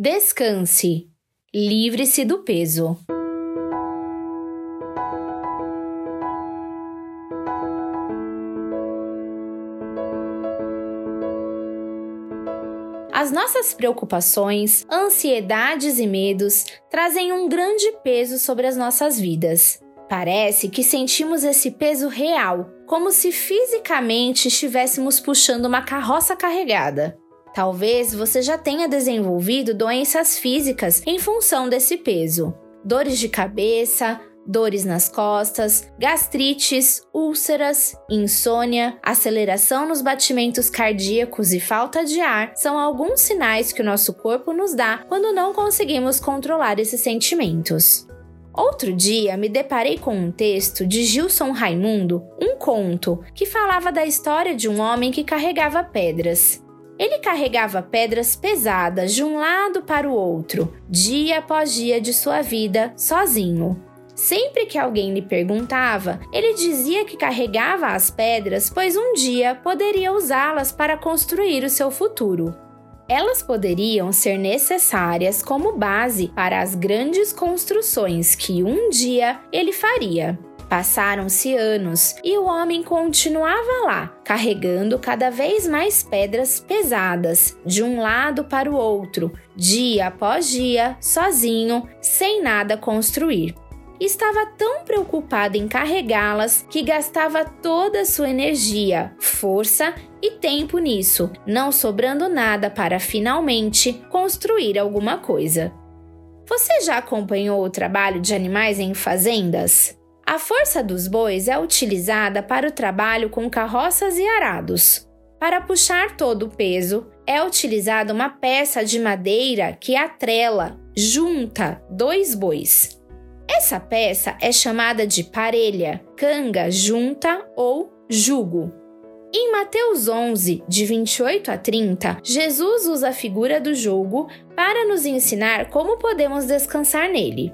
Descanse. Livre-se do peso. As nossas preocupações, ansiedades e medos trazem um grande peso sobre as nossas vidas. Parece que sentimos esse peso real, como se fisicamente estivéssemos puxando uma carroça carregada. Talvez você já tenha desenvolvido doenças físicas em função desse peso. Dores de cabeça, dores nas costas, gastrites, úlceras, insônia, aceleração nos batimentos cardíacos e falta de ar são alguns sinais que o nosso corpo nos dá quando não conseguimos controlar esses sentimentos. Outro dia me deparei com um texto de Gilson Raimundo, um conto, que falava da história de um homem que carregava pedras. Ele carregava pedras pesadas de um lado para o outro, dia após dia de sua vida, sozinho. Sempre que alguém lhe perguntava, ele dizia que carregava as pedras, pois um dia poderia usá-las para construir o seu futuro. Elas poderiam ser necessárias como base para as grandes construções que um dia ele faria. Passaram-se anos e o homem continuava lá, carregando cada vez mais pedras pesadas, de um lado para o outro, dia após dia, sozinho, sem nada construir. Estava tão preocupado em carregá-las que gastava toda a sua energia, força e tempo nisso, não sobrando nada para finalmente construir alguma coisa. Você já acompanhou o trabalho de animais em fazendas? A força dos bois é utilizada para o trabalho com carroças e arados. Para puxar todo o peso, é utilizada uma peça de madeira que atrela, junta, dois bois. Essa peça é chamada de parelha, canga, junta ou jugo. Em Mateus 11, de 28 a 30, Jesus usa a figura do jugo para nos ensinar como podemos descansar nele.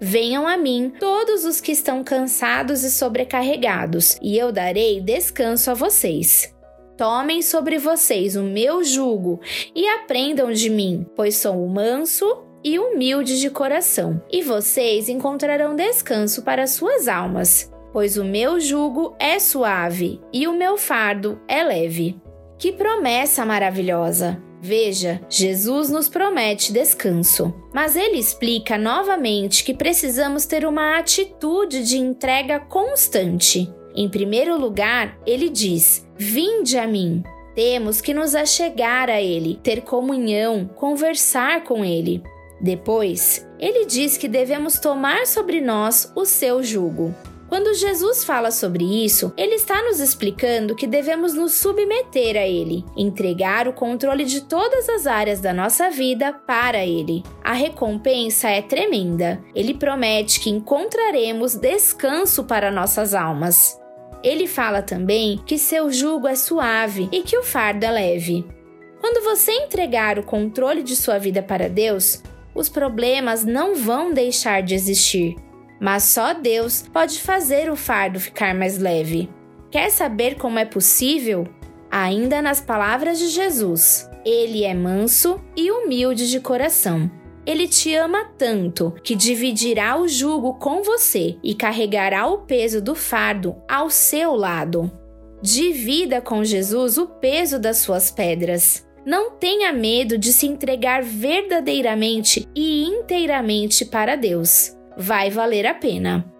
Venham a mim todos os que estão cansados e sobrecarregados, e eu darei descanso a vocês. Tomem sobre vocês o meu jugo e aprendam de mim, pois sou manso e humilde de coração, e vocês encontrarão descanso para suas almas, pois o meu jugo é suave e o meu fardo é leve. Que promessa maravilhosa! Veja, Jesus nos promete descanso, mas ele explica novamente que precisamos ter uma atitude de entrega constante. Em primeiro lugar, ele diz: Vinde a mim. Temos que nos achegar a ele, ter comunhão, conversar com ele. Depois, ele diz que devemos tomar sobre nós o seu jugo. Quando Jesus fala sobre isso, ele está nos explicando que devemos nos submeter a ele, entregar o controle de todas as áreas da nossa vida para ele. A recompensa é tremenda. Ele promete que encontraremos descanso para nossas almas. Ele fala também que seu jugo é suave e que o fardo é leve. Quando você entregar o controle de sua vida para Deus, os problemas não vão deixar de existir mas só Deus pode fazer o fardo ficar mais leve. Quer saber como é possível? Ainda nas palavras de Jesus, ele é manso e humilde de coração. Ele te ama tanto que dividirá o jugo com você e carregará o peso do fardo ao seu lado. Divida com Jesus o peso das suas pedras. Não tenha medo de se entregar verdadeiramente e inteiramente para Deus vai valer a pena.